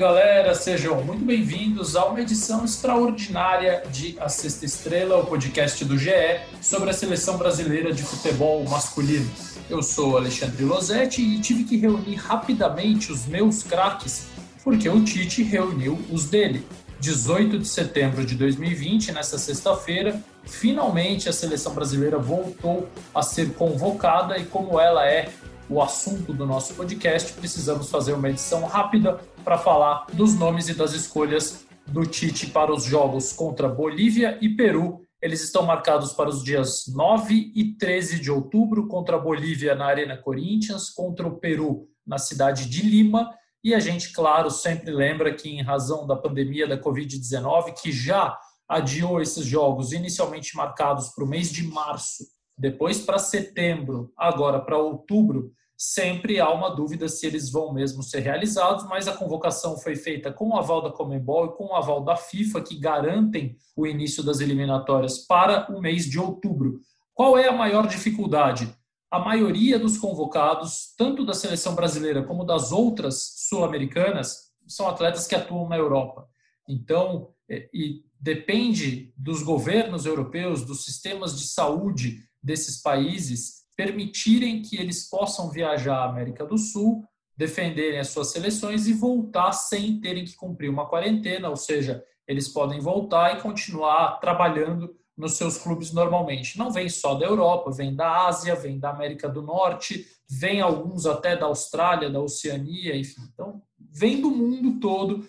Galera, sejam muito bem-vindos a uma edição extraordinária de A Sexta Estrela, o podcast do GE sobre a seleção brasileira de futebol masculino. Eu sou Alexandre Losetti e tive que reunir rapidamente os meus craques, porque o Tite reuniu os dele. 18 de setembro de 2020, nessa sexta-feira, finalmente a seleção brasileira voltou a ser convocada e como ela é o assunto do nosso podcast, precisamos fazer uma edição rápida para falar dos nomes e das escolhas do Tite para os jogos contra Bolívia e Peru. Eles estão marcados para os dias 9 e 13 de outubro, contra a Bolívia na Arena Corinthians, contra o Peru na cidade de Lima. E a gente, claro, sempre lembra que, em razão da pandemia da Covid-19, que já adiou esses jogos inicialmente marcados para o mês de março, depois para setembro, agora para outubro, sempre há uma dúvida se eles vão mesmo ser realizados, mas a convocação foi feita com o aval da Comembol e com o aval da FIFA, que garantem o início das eliminatórias para o mês de outubro. Qual é a maior dificuldade? A maioria dos convocados, tanto da seleção brasileira como das outras sul-americanas, são atletas que atuam na Europa. Então, e depende dos governos europeus, dos sistemas de saúde desses países, permitirem que eles possam viajar à América do Sul, defenderem as suas seleções e voltar sem terem que cumprir uma quarentena, ou seja, eles podem voltar e continuar trabalhando nos seus clubes normalmente. Não vem só da Europa, vem da Ásia, vem da América do Norte, vem alguns até da Austrália, da Oceania, enfim. Então, vem do mundo todo.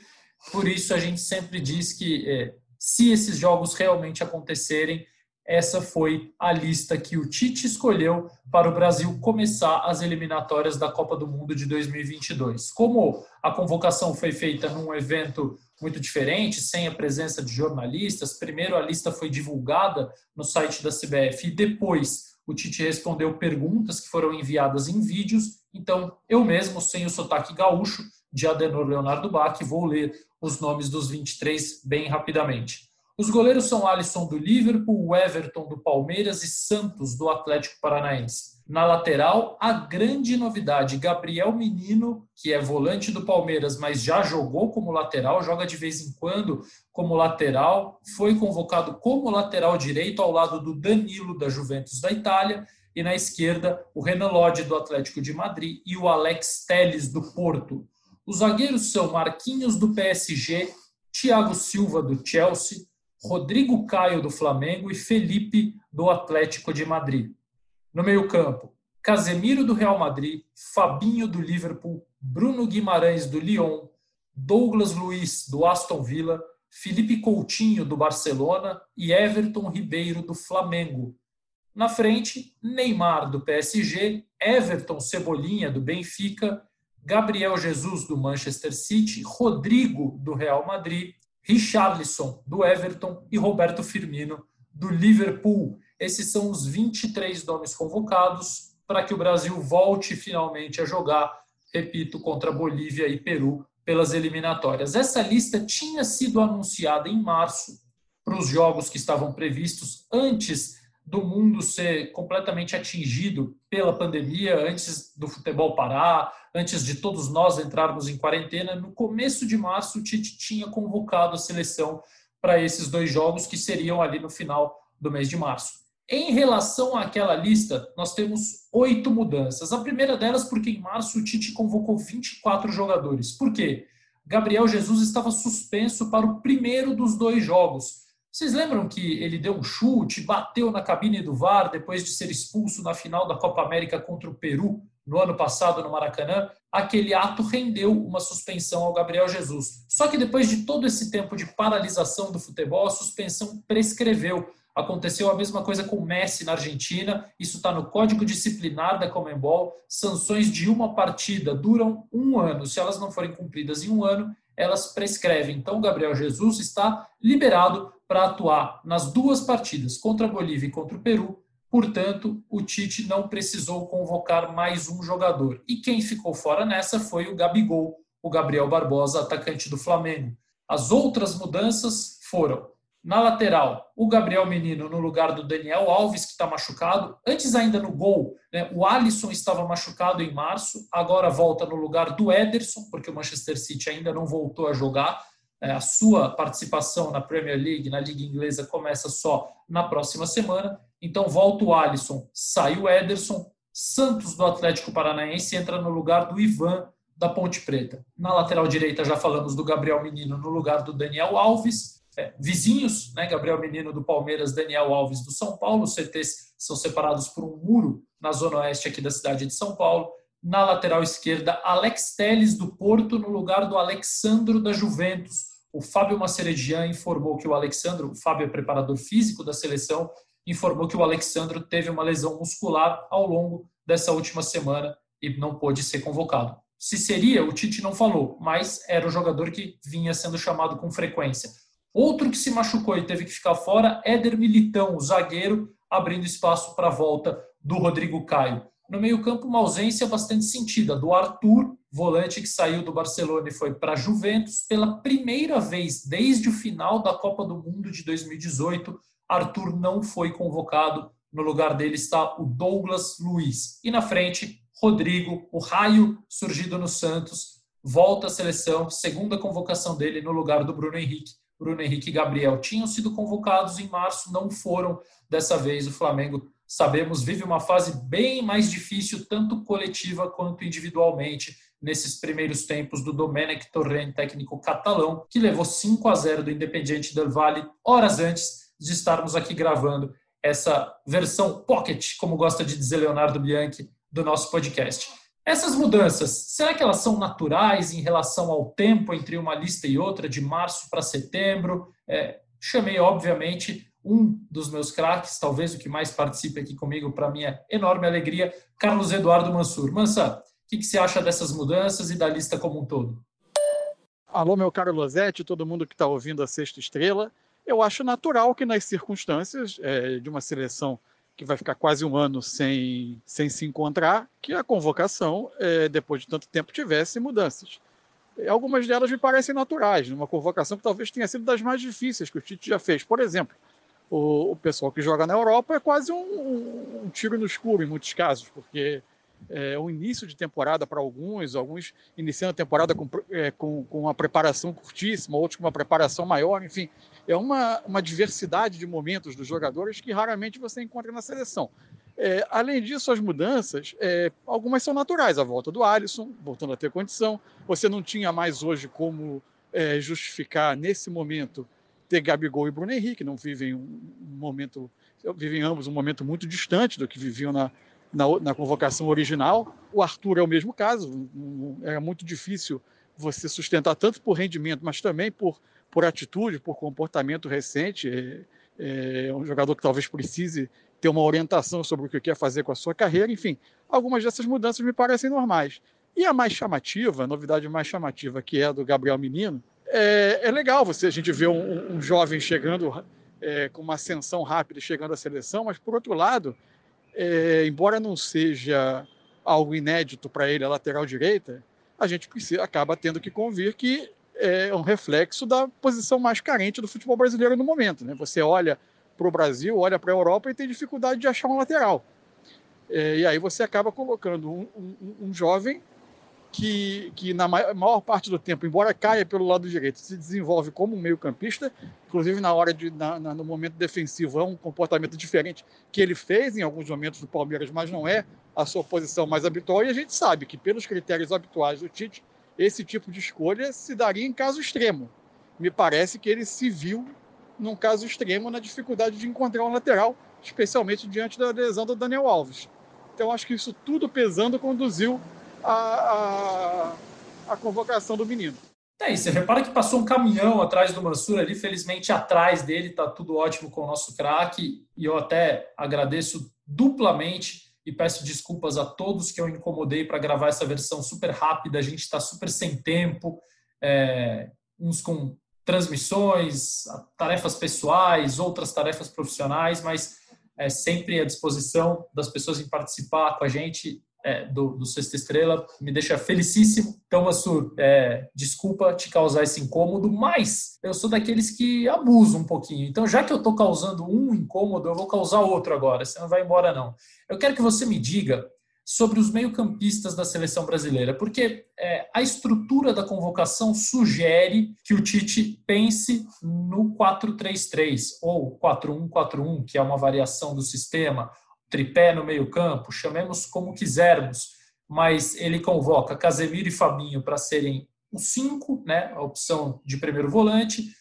Por isso, a gente sempre diz que é, se esses jogos realmente acontecerem, essa foi a lista que o Tite escolheu para o Brasil começar as eliminatórias da Copa do Mundo de 2022. Como a convocação foi feita num evento muito diferente, sem a presença de jornalistas, primeiro a lista foi divulgada no site da CBF e depois o Tite respondeu perguntas que foram enviadas em vídeos. Então, eu mesmo, sem o sotaque gaúcho de Adenor Leonardo Bach, vou ler os nomes dos 23 bem rapidamente. Os goleiros são Alisson do Liverpool, Everton do Palmeiras e Santos do Atlético Paranaense. Na lateral, a grande novidade, Gabriel Menino, que é volante do Palmeiras, mas já jogou como lateral, joga de vez em quando como lateral, foi convocado como lateral direito ao lado do Danilo da Juventus da Itália e na esquerda o Renan Lodge do Atlético de Madrid e o Alex Teles do Porto. Os zagueiros são Marquinhos do PSG, Thiago Silva do Chelsea, Rodrigo Caio do Flamengo e Felipe do Atlético de Madrid. No meio-campo, Casemiro do Real Madrid, Fabinho do Liverpool, Bruno Guimarães do Lyon, Douglas Luiz do Aston Villa, Felipe Coutinho do Barcelona e Everton Ribeiro do Flamengo. Na frente, Neymar do PSG, Everton Cebolinha do Benfica, Gabriel Jesus do Manchester City, Rodrigo do Real Madrid Richarlison, do Everton, e Roberto Firmino, do Liverpool. Esses são os 23 nomes convocados para que o Brasil volte finalmente a jogar, repito, contra Bolívia e Peru pelas eliminatórias. Essa lista tinha sido anunciada em março para os jogos que estavam previstos antes do mundo ser completamente atingido pela pandemia, antes do futebol parar, antes de todos nós entrarmos em quarentena, no começo de março o Tite tinha convocado a seleção para esses dois jogos que seriam ali no final do mês de março. Em relação àquela lista, nós temos oito mudanças. A primeira delas porque em março o Tite convocou 24 jogadores. Por quê? Gabriel Jesus estava suspenso para o primeiro dos dois jogos, vocês lembram que ele deu um chute, bateu na cabine do VAR depois de ser expulso na final da Copa América contra o Peru no ano passado no Maracanã? Aquele ato rendeu uma suspensão ao Gabriel Jesus. Só que depois de todo esse tempo de paralisação do futebol, a suspensão prescreveu. Aconteceu a mesma coisa com o Messi na Argentina. Isso está no Código Disciplinar da Comembol. Sanções de uma partida duram um ano. Se elas não forem cumpridas em um ano, elas prescrevem. Então, o Gabriel Jesus está liberado para atuar nas duas partidas, contra a Bolívia e contra o Peru. Portanto, o Tite não precisou convocar mais um jogador. E quem ficou fora nessa foi o Gabigol, o Gabriel Barbosa, atacante do Flamengo. As outras mudanças foram Na lateral, o Gabriel Menino no lugar do Daniel Alves, que está machucado. Antes, ainda no gol, né, o Alisson estava machucado em março, agora volta no lugar do Ederson, porque o Manchester City ainda não voltou a jogar. É, a sua participação na Premier League, na Liga Inglesa, começa só na próxima semana. Então, volta o Alisson, sai o Ederson. Santos do Atlético Paranaense entra no lugar do Ivan da Ponte Preta. Na lateral direita, já falamos do Gabriel Menino no lugar do Daniel Alves vizinhos, né? Gabriel Menino do Palmeiras, Daniel Alves do São Paulo. Os CTs são separados por um muro na zona oeste aqui da cidade de São Paulo. Na lateral esquerda, Alex Teles do Porto no lugar do Alexandro da Juventus. O Fábio Maceredian informou que o Alexandro, o Fábio é preparador físico da seleção, informou que o Alexandro teve uma lesão muscular ao longo dessa última semana e não pôde ser convocado. Se seria, o Tite não falou, mas era o jogador que vinha sendo chamado com frequência. Outro que se machucou e teve que ficar fora, Éder Militão, o zagueiro, abrindo espaço para a volta do Rodrigo Caio. No meio-campo, uma ausência bastante sentida do Arthur, volante que saiu do Barcelona e foi para a Juventus pela primeira vez desde o final da Copa do Mundo de 2018. Arthur não foi convocado. No lugar dele está o Douglas Luiz. E na frente, Rodrigo, o raio surgido no Santos, volta à seleção, segunda convocação dele no lugar do Bruno Henrique Bruno Henrique e Gabriel tinham sido convocados em março, não foram dessa vez. O Flamengo, sabemos, vive uma fase bem mais difícil, tanto coletiva quanto individualmente, nesses primeiros tempos do Domenech Torrent, técnico catalão, que levou 5 a 0 do Independiente del Valle, horas antes de estarmos aqui gravando essa versão pocket, como gosta de dizer Leonardo Bianchi, do nosso podcast. Essas mudanças, será que elas são naturais em relação ao tempo entre uma lista e outra, de março para setembro? É, chamei, obviamente, um dos meus craques, talvez o que mais participe aqui comigo, para minha enorme alegria, Carlos Eduardo Mansur. Mansa, o que, que você acha dessas mudanças e da lista como um todo? Alô, meu caro Losetti, todo mundo que está ouvindo a Sexta Estrela. Eu acho natural que nas circunstâncias é, de uma seleção que vai ficar quase um ano sem, sem se encontrar, que a convocação, é, depois de tanto tempo, tivesse mudanças. Algumas delas me parecem naturais, numa convocação que talvez tenha sido das mais difíceis que o Tite já fez. Por exemplo, o, o pessoal que joga na Europa é quase um, um, um tiro no escuro em muitos casos, porque é, o início de temporada para alguns, alguns iniciando a temporada com, é, com, com uma preparação curtíssima, outros com uma preparação maior, enfim, é uma, uma diversidade de momentos dos jogadores que raramente você encontra na seleção. É, além disso, as mudanças, é, algumas são naturais. A volta do Alisson, voltando a ter condição. Você não tinha mais hoje como é, justificar, nesse momento, ter Gabigol e Bruno Henrique, não vivem um momento, vivem ambos um momento muito distante do que viviam na, na, na convocação original. O Arthur é o mesmo caso, era muito difícil você sustentar tanto por rendimento, mas também por por atitude, por comportamento recente. É, é um jogador que talvez precise ter uma orientação sobre o que quer fazer com a sua carreira. Enfim, algumas dessas mudanças me parecem normais. E a mais chamativa, a novidade mais chamativa, que é a do Gabriel Menino, é, é legal você a gente ver um, um jovem chegando é, com uma ascensão rápida, chegando à seleção, mas por outro lado, é, embora não seja algo inédito para ele a lateral direita, a gente precisa, acaba tendo que convir que é um reflexo da posição mais carente do futebol brasileiro no momento. Né? Você olha para o Brasil, olha para a Europa e tem dificuldade de achar um lateral. É, e aí você acaba colocando um, um, um jovem que, que, na maior parte do tempo, embora caia pelo lado direito, se desenvolve como um meio-campista, inclusive na hora de, na, na, no momento defensivo, é um comportamento diferente que ele fez em alguns momentos do Palmeiras, mas não é a sua posição mais habitual. E a gente sabe que, pelos critérios habituais do Tite, esse tipo de escolha se daria em caso extremo. Me parece que ele se viu num caso extremo na dificuldade de encontrar um lateral, especialmente diante da lesão do Daniel Alves. Então acho que isso tudo pesando conduziu a, a, a convocação do menino. É, e você repara que passou um caminhão atrás do Mansur ali, felizmente atrás dele está tudo ótimo com o nosso craque, e eu até agradeço duplamente e peço desculpas a todos que eu incomodei para gravar essa versão super rápida. A gente está super sem tempo, é, uns com transmissões, tarefas pessoais, outras tarefas profissionais, mas é sempre à disposição das pessoas em participar com a gente. É, do, do Sexta Estrela, me deixa felicíssimo. Então, Massur, é, desculpa te causar esse incômodo, mas eu sou daqueles que abusam um pouquinho. Então, já que eu estou causando um incômodo, eu vou causar outro agora. Você não vai embora, não. Eu quero que você me diga sobre os meio-campistas da seleção brasileira, porque é, a estrutura da convocação sugere que o Tite pense no 4-3-3 ou 4-1-4-1, que é uma variação do sistema, tripé no meio-campo, chamemos como quisermos, mas ele convoca Casemiro e Fabinho para serem os cinco, né, a opção de primeiro volante,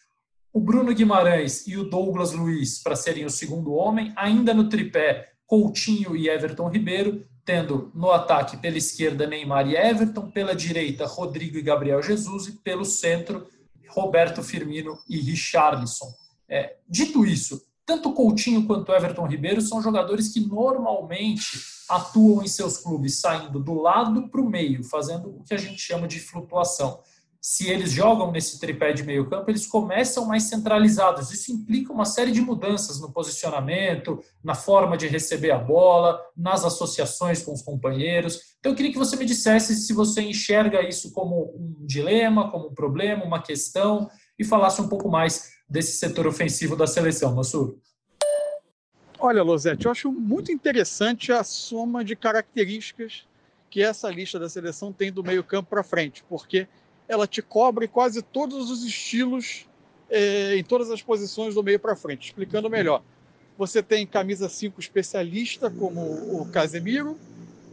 o Bruno Guimarães e o Douglas Luiz para serem o segundo homem, ainda no tripé Coutinho e Everton Ribeiro, tendo no ataque pela esquerda Neymar e Everton, pela direita Rodrigo e Gabriel Jesus e pelo centro Roberto Firmino e Richarlison. É, dito isso, tanto Coutinho quanto Everton Ribeiro são jogadores que normalmente atuam em seus clubes saindo do lado para o meio, fazendo o que a gente chama de flutuação se eles jogam nesse tripé de meio campo, eles começam mais centralizados. Isso implica uma série de mudanças no posicionamento, na forma de receber a bola, nas associações com os companheiros. Então, eu queria que você me dissesse se você enxerga isso como um dilema, como um problema, uma questão, e falasse um pouco mais desse setor ofensivo da seleção, Massur. Olha, Losete, eu acho muito interessante a soma de características que essa lista da seleção tem do meio campo para frente, porque ela te cobre quase todos os estilos é, em todas as posições do meio para frente. Explicando melhor, você tem camisa 5 especialista, como o Casemiro,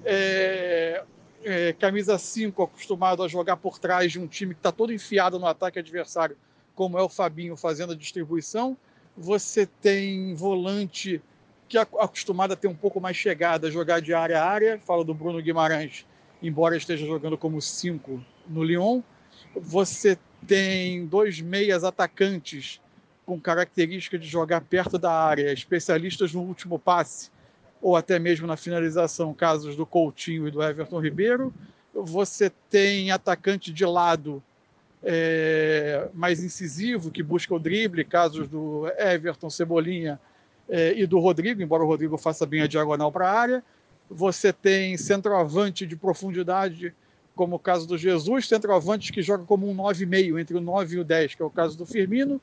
é, é, camisa 5 acostumado a jogar por trás de um time que está todo enfiado no ataque adversário, como é o Fabinho fazendo a distribuição. Você tem volante que é acostumado a ter um pouco mais chegada, jogar de área a área. Falo do Bruno Guimarães, embora esteja jogando como 5 no Lyon. Você tem dois meias atacantes com característica de jogar perto da área, especialistas no último passe ou até mesmo na finalização, casos do Coutinho e do Everton Ribeiro. Você tem atacante de lado é, mais incisivo, que busca o drible, casos do Everton, Cebolinha é, e do Rodrigo, embora o Rodrigo faça bem a diagonal para a área. Você tem centroavante de profundidade como o caso do Jesus, centroavante que joga como um 9,5 entre o 9 e o 10, que é o caso do Firmino,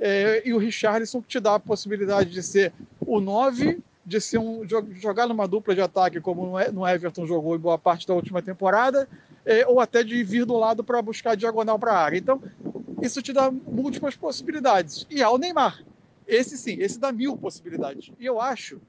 é, e o Richarlison que te dá a possibilidade de ser o 9, de ser um, jogar numa dupla de ataque, como no Everton jogou em boa parte da última temporada, é, ou até de vir do lado para buscar diagonal para a área. Então, isso te dá múltiplas possibilidades. E há o Neymar. Esse sim, esse dá mil possibilidades. E eu acho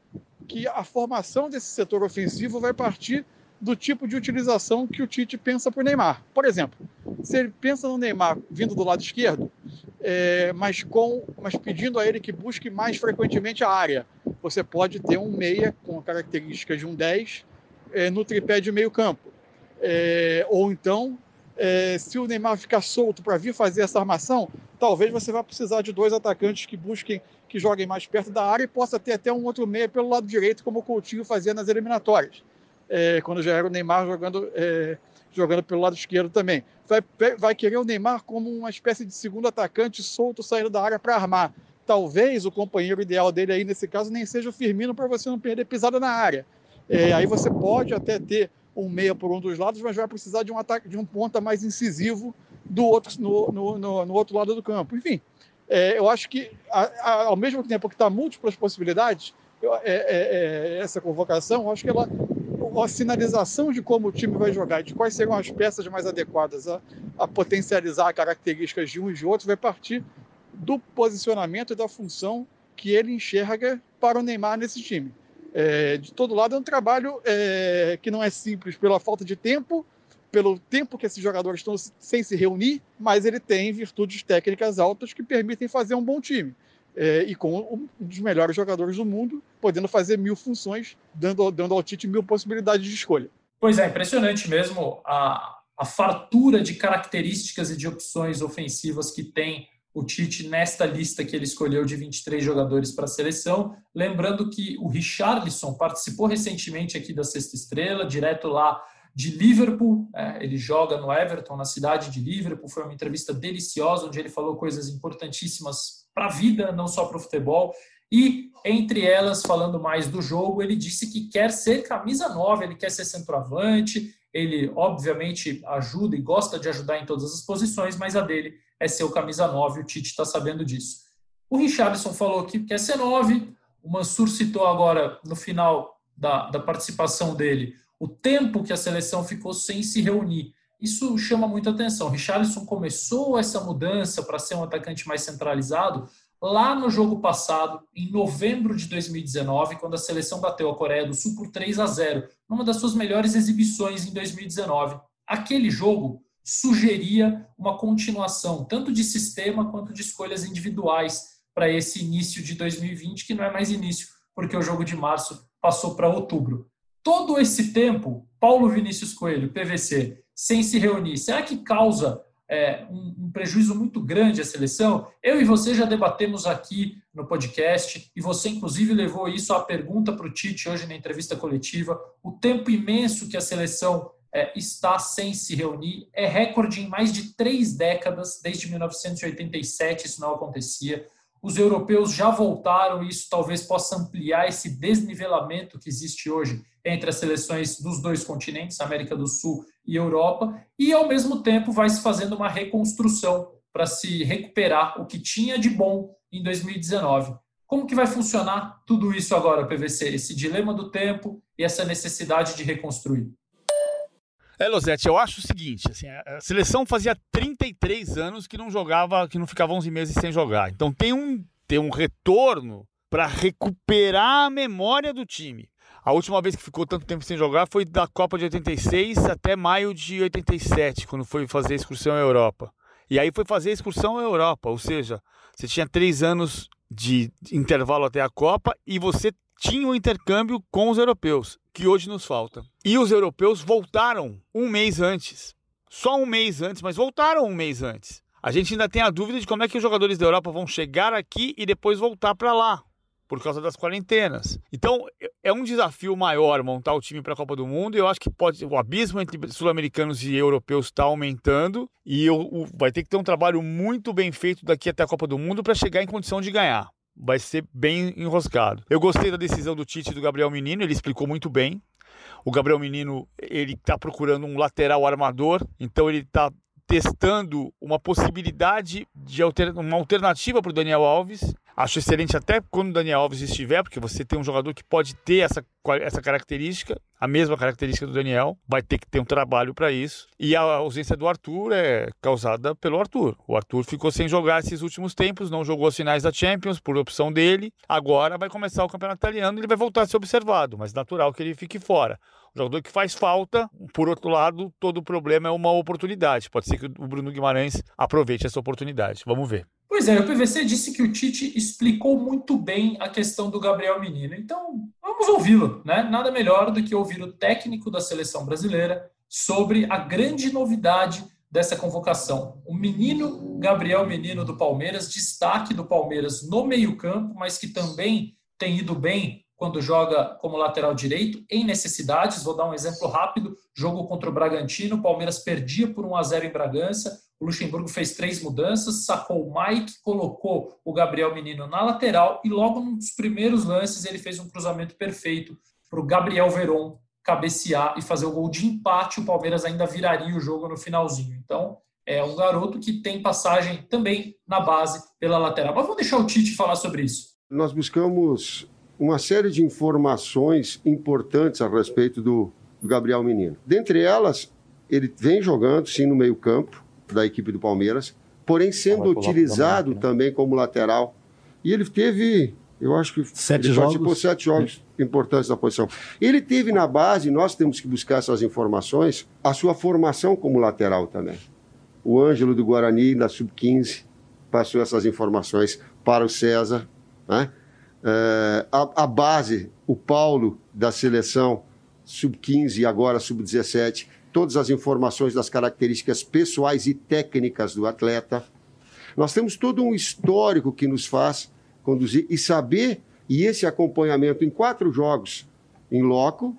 que a formação desse setor ofensivo vai partir do tipo de utilização que o Tite pensa para o Neymar. Por exemplo, se ele pensa no Neymar vindo do lado esquerdo, é, mas, com, mas pedindo a ele que busque mais frequentemente a área, você pode ter um meia com a característica de um 10 é, no tripé de meio campo. É, ou então, é, se o Neymar ficar solto para vir fazer essa armação, talvez você vá precisar de dois atacantes que busquem, que joguem mais perto da área e possa ter até um outro meia pelo lado direito, como o Coutinho fazia nas eliminatórias é, quando já era o Neymar jogando, é, jogando pelo lado esquerdo também. Vai, vai querer o Neymar como uma espécie de segundo atacante solto saindo da área para armar. Talvez o companheiro ideal dele aí nesse caso nem seja o Firmino para você não perder pisada na área. É, aí você pode até ter um meia por um dos lados, mas vai precisar de um ataque de um ponta mais incisivo do outro no, no, no, no outro lado do campo. Enfim, é, eu acho que a, a, ao mesmo tempo que está múltiplas possibilidades, eu, é, é, é essa convocação, eu acho que ela a sinalização de como o time vai jogar, de quais serão as peças mais adequadas a, a potencializar características de um e de outro, vai partir do posicionamento e da função que ele enxerga para o Neymar nesse time. É, de todo lado é um trabalho é, que não é simples pela falta de tempo, pelo tempo que esses jogadores estão sem se reunir, mas ele tem virtudes técnicas altas que permitem fazer um bom time é, e com um dos melhores jogadores do mundo, podendo fazer mil funções, dando, dando ao Tite mil possibilidades de escolha. Pois é, impressionante mesmo a, a fartura de características e de opções ofensivas que tem o Tite nesta lista que ele escolheu de 23 jogadores para a seleção. Lembrando que o Richarlison participou recentemente aqui da Sexta Estrela, direto lá de Liverpool. É, ele joga no Everton, na cidade de Liverpool. Foi uma entrevista deliciosa, onde ele falou coisas importantíssimas para a vida, não só para o futebol. E, entre elas, falando mais do jogo, ele disse que quer ser camisa nova, ele quer ser centroavante, ele, obviamente, ajuda e gosta de ajudar em todas as posições, mas a dele é ser o camisa 9, o Tite está sabendo disso. O Richardson falou que quer ser 9, o Mansur citou agora, no final da, da participação dele, o tempo que a seleção ficou sem se reunir. Isso chama muita atenção. Richarlison começou essa mudança para ser um atacante mais centralizado lá no jogo passado, em novembro de 2019, quando a seleção bateu a Coreia do Sul por 3 a 0, numa das suas melhores exibições em 2019. Aquele jogo sugeria uma continuação, tanto de sistema quanto de escolhas individuais para esse início de 2020, que não é mais início, porque o jogo de março passou para outubro. Todo esse tempo, Paulo Vinícius Coelho, PVC, sem se reunir, será que causa é, um, um, prejuízo muito grande à seleção. Eu e você já debatemos aqui no podcast, e você, inclusive, levou isso à pergunta para o Tite hoje na entrevista coletiva. O tempo imenso que a seleção é, está sem se reunir é recorde em mais de três décadas, desde 1987 isso não acontecia. Os europeus já voltaram e isso talvez possa ampliar esse desnivelamento que existe hoje entre as seleções dos dois continentes, América do Sul e Europa, e ao mesmo tempo vai se fazendo uma reconstrução para se recuperar o que tinha de bom em 2019. Como que vai funcionar tudo isso agora, PVC? Esse dilema do tempo e essa necessidade de reconstruir? É, Losete, eu acho o seguinte, assim, a seleção fazia 33 anos que não jogava, que não ficava 11 meses sem jogar. Então tem um, tem um retorno para recuperar a memória do time. A última vez que ficou tanto tempo sem jogar foi da Copa de 86 até maio de 87, quando foi fazer a excursão à Europa. E aí foi fazer a excursão à Europa, ou seja, você tinha três anos de intervalo até a Copa e você tinha um intercâmbio com os europeus, que hoje nos falta. E os europeus voltaram um mês antes. Só um mês antes, mas voltaram um mês antes. A gente ainda tem a dúvida de como é que os jogadores da Europa vão chegar aqui e depois voltar para lá, por causa das quarentenas. Então, é um desafio maior montar o time para a Copa do Mundo. E eu acho que pode, o abismo entre sul-americanos e europeus está aumentando e eu, vai ter que ter um trabalho muito bem feito daqui até a Copa do Mundo para chegar em condição de ganhar vai ser bem enroscado. Eu gostei da decisão do Tite e do Gabriel Menino, ele explicou muito bem. O Gabriel Menino, ele está procurando um lateral armador, então ele está testando uma possibilidade de alter, uma alternativa para o Daniel Alves. Acho excelente até quando o Daniel Alves estiver, porque você tem um jogador que pode ter essa, essa característica, a mesma característica do Daniel, vai ter que ter um trabalho para isso. E a ausência do Arthur é causada pelo Arthur. O Arthur ficou sem jogar esses últimos tempos, não jogou as finais da Champions por opção dele. Agora vai começar o campeonato italiano ele vai voltar a ser observado, mas natural que ele fique fora. O jogador que faz falta, por outro lado, todo problema é uma oportunidade. Pode ser que o Bruno Guimarães aproveite essa oportunidade. Vamos ver. Pois é, o PVC disse que o Tite explicou muito bem a questão do Gabriel Menino. Então, vamos ouvi-lo, né? Nada melhor do que ouvir o técnico da seleção brasileira sobre a grande novidade dessa convocação. O menino Gabriel Menino do Palmeiras, destaque do Palmeiras no meio-campo, mas que também tem ido bem quando joga como lateral direito, em necessidades. Vou dar um exemplo rápido: jogo contra o Bragantino, o Palmeiras perdia por 1 a 0 em Bragança. O Luxemburgo fez três mudanças, sacou o Mike, colocou o Gabriel Menino na lateral e logo nos primeiros lances ele fez um cruzamento perfeito para o Gabriel Veron cabecear e fazer o gol de empate. O Palmeiras ainda viraria o jogo no finalzinho. Então, é um garoto que tem passagem também na base pela lateral. Mas vamos deixar o Tite falar sobre isso. Nós buscamos uma série de informações importantes a respeito do, Gabriel Menino. Dentre elas, ele vem jogando sim no meio-campo da equipe do Palmeiras, porém sendo utilizado né? também como lateral. E ele teve, eu acho que sete jogos. participou sete jogos é. importantes na posição. Ele teve na base, nós temos que buscar essas informações, a sua formação como lateral também. O Ângelo do Guarani, na Sub-15, passou essas informações para o César, né? É, a, a, base, o Paulo da seleção sub-15 e agora sub-17, todas as informações das características pessoais e técnicas do atleta. Nós temos todo um histórico que nos faz conduzir e saber, e esse acompanhamento em quatro jogos em loco,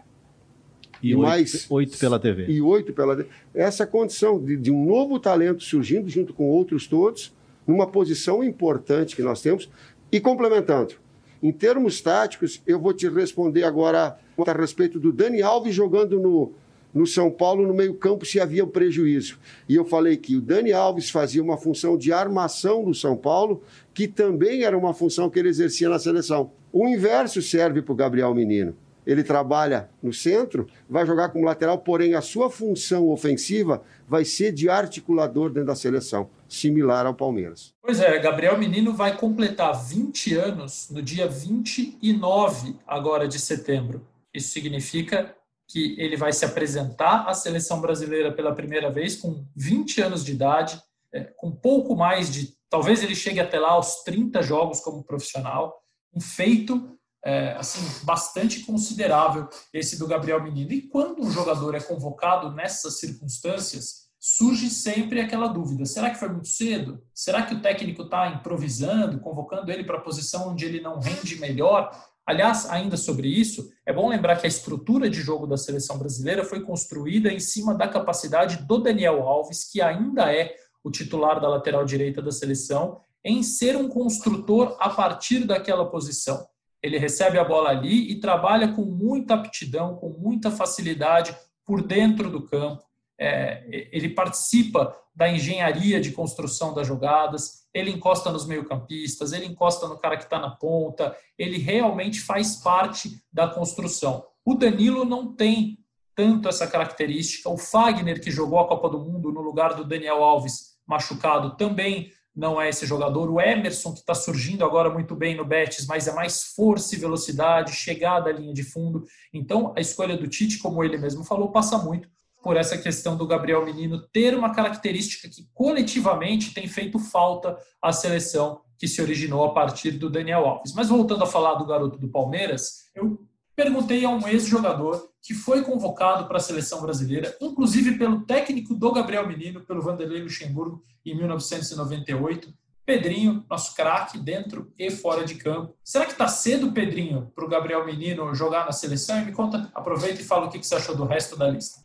e, e oito, mais oito pela TV. E oito pela TV. Essa condição de, de um novo talento surgindo junto com outros todos, numa posição importante que nós temos, e complementando Em termos táticos, eu vou te responder agora a respeito do Dani Alves jogando no, no São Paulo, no meio-campo, se havia um prejuízo. E eu falei que o Dani Alves fazia uma função de armação do São Paulo, que também era uma função que ele exercia na seleção. O inverso serve para o Gabriel Menino. Ele trabalha no centro, vai jogar como lateral, porém a sua função ofensiva vai ser de articulador dentro da seleção, similar ao Palmeiras. Pois é, Gabriel Menino vai completar 20 anos no dia 29 agora de setembro. Isso significa que ele vai se apresentar à seleção brasileira pela primeira vez com 20 anos de idade, é, com pouco mais de. Talvez ele chegue até lá aos 30 jogos como profissional. Um feito é, assim bastante considerável esse do Gabriel Menino. E quando um jogador é convocado nessas circunstâncias, surge sempre aquela dúvida: será que foi muito cedo? Será que o técnico está improvisando, convocando ele para a posição onde ele não rende melhor? Aliás, ainda sobre isso, é bom lembrar que a estrutura de jogo da seleção brasileira foi construída em cima da capacidade do Daniel Alves, que ainda é o titular da lateral direita da seleção, em ser um construtor a partir daquela posição. Ele recebe a bola ali e trabalha com muita aptidão, com muita facilidade por dentro do campo. É, ele participa da engenharia de construção das jogadas, ele encosta nos meio-campistas, ele encosta no cara que está na ponta, ele realmente faz parte da construção. O Danilo não tem tanto essa característica. O Fagner, que jogou a Copa do Mundo no lugar do Daniel Alves machucado, também não é esse jogador. O Emerson, que está surgindo agora muito bem no Betis, mas é mais força e velocidade, chegada à linha de fundo. Então, a escolha do Tite, como ele mesmo falou, passa muito por essa questão do Gabriel Menino ter uma característica que coletivamente tem feito falta à seleção que se originou a partir do Daniel Alves. Mas voltando a falar do garoto do Palmeiras, eu perguntei a um ex-jogador que foi convocado para a seleção brasileira, inclusive pelo técnico do Gabriel Menino, pelo Vanderlei Luxemburgo, em 1998. Pedrinho, nosso craque, dentro e fora de campo. Será que está cedo, Pedrinho, para o Gabriel Menino jogar na seleção? E me conta, aproveita e fala o que você achou do resto da lista.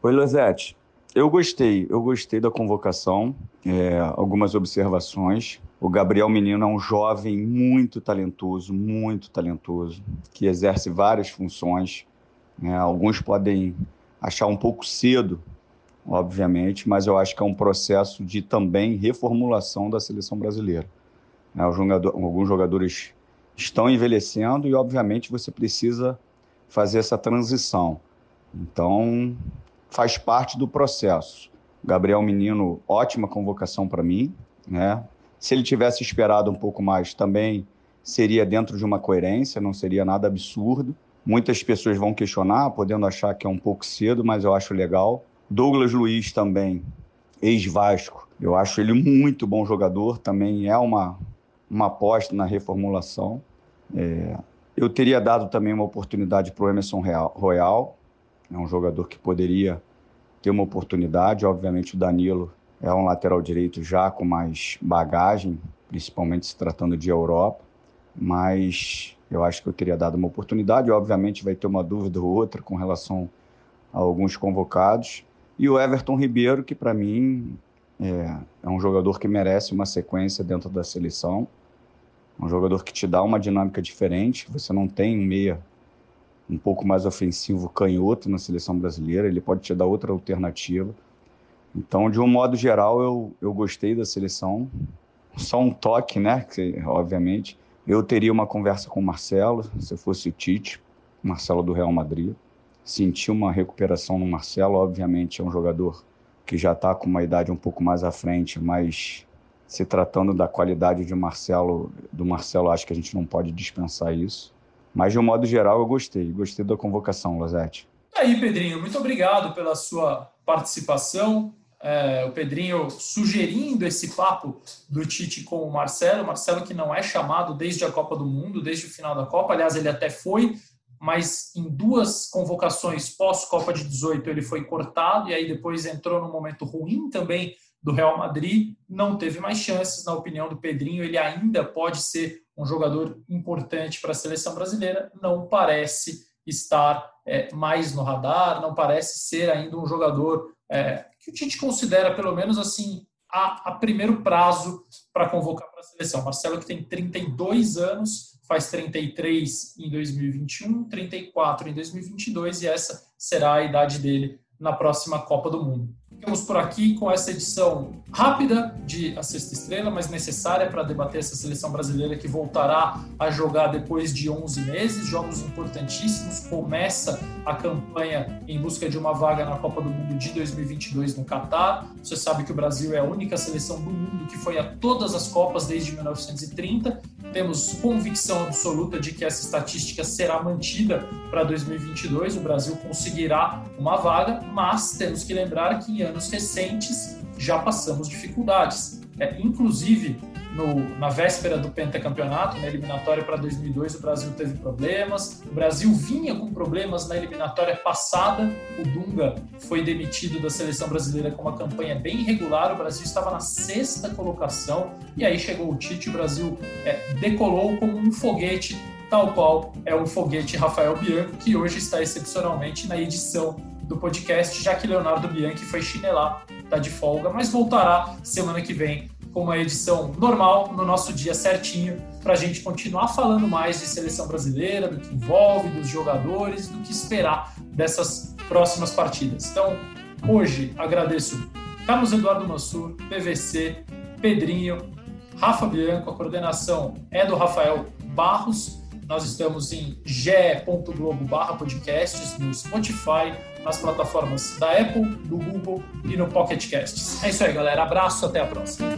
Oi, Lozete. Eu gostei, eu gostei da convocação, é, algumas observações. O Gabriel Menino é um jovem muito talentoso, muito talentoso, que exerce várias funções. Né? Alguns podem achar um pouco cedo, obviamente, mas eu acho que é um processo de também reformulação da seleção brasileira. Né? Jogador, alguns jogadores estão envelhecendo e, obviamente, você precisa fazer essa transição. Então, faz parte do processo. Gabriel Menino, ótima convocação para mim, né? Se ele tivesse esperado um pouco mais, também seria dentro de uma coerência, não seria nada absurdo. Muitas pessoas vão questionar, podendo achar que é um pouco cedo, mas eu acho legal. Douglas Luiz também, ex-Vasco, eu acho ele muito bom jogador, também é uma, uma aposta na reformulação. É, eu teria dado também uma oportunidade para o Emerson Royal, é um jogador que poderia ter uma oportunidade. Obviamente, o Danilo é um lateral direito já com mais bagagem, principalmente se tratando de Europa, mas eu acho que eu teria dado uma oportunidade. Obviamente, vai ter uma dúvida ou outra com relação a alguns convocados. E o Everton Ribeiro, que para mim é, é um jogador que merece uma sequência dentro da seleção. Um jogador que te dá uma dinâmica diferente. Você não tem um meia um pouco mais ofensivo canhoto na seleção brasileira, ele pode te dar outra alternativa. Então, de um modo geral, eu, eu gostei da seleção. Só um toque, né? Que, obviamente, eu teria uma conversa com o Marcelo, se fosse o Tite, Marcelo do Real Madrid. Senti uma recuperação no Marcelo, obviamente é um jogador que já está com uma idade um pouco mais à frente, mas se tratando da qualidade de Marcelo, do Marcelo, acho que a gente não pode dispensar isso. Mas, de um modo geral, eu gostei. Gostei da convocação, Lozete. Aí, Pedrinho, muito obrigado pela sua participação. É, o Pedrinho sugerindo esse papo do Tite com o Marcelo. Marcelo que não é chamado desde a Copa do Mundo, desde o final da Copa. Aliás, ele até foi, mas em duas convocações pós-Copa de 18 ele foi cortado e aí depois entrou num momento ruim também do Real Madrid. Não teve mais chances, na opinião do Pedrinho. Ele ainda pode ser um jogador importante para a seleção brasileira, não parece estar é, mais no radar, não parece ser ainda um jogador é, que o Tite considera, pelo menos assim, a, a primeiro prazo para convocar para a seleção. Marcelo, que tem 32 anos, faz 33 em 2021, 34 em 2022 e essa será a idade dele na próxima Copa do Mundo. Ficamos por aqui com essa edição rápida de A Sexta Estrela, mas necessária para debater essa seleção brasileira que voltará a jogar depois de 11 meses, jogos importantíssimos. Começa a campanha em busca de uma vaga na Copa do Mundo de 2022 no Catar. Você sabe que o Brasil é a única seleção do mundo que foi a todas as Copas desde 1930. Temos convicção absoluta de que essa estatística será mantida para 2022. O Brasil conseguirá uma vaga, mas temos que lembrar que em anos recentes já passamos dificuldades. É, inclusive, no, na véspera do pentacampeonato, na eliminatória para 2002, o Brasil teve problemas. O Brasil vinha com problemas na eliminatória passada. O Dunga foi demitido da seleção brasileira com uma campanha bem irregular. O Brasil estava na sexta colocação e aí chegou o Tite. O Brasil é, decolou como um foguete, tal qual é o foguete Rafael Bianco, que hoje está excepcionalmente na edição do podcast, já que Leonardo Bianchi foi chinelar, tá de folga, mas voltará semana que vem uma edição normal, no nosso dia certinho, para a gente continuar falando mais de seleção brasileira, do que envolve, dos jogadores, do que esperar dessas próximas partidas. Então, hoje agradeço Carlos Eduardo Mansur, PVC, Pedrinho, Rafa Bianco, a coordenação é do Rafael Barros. Nós estamos em ge.globo podcasts, no Spotify, nas plataformas da Apple, do Google e no Pocket Casts. É isso aí, galera. Abraço, até a próxima.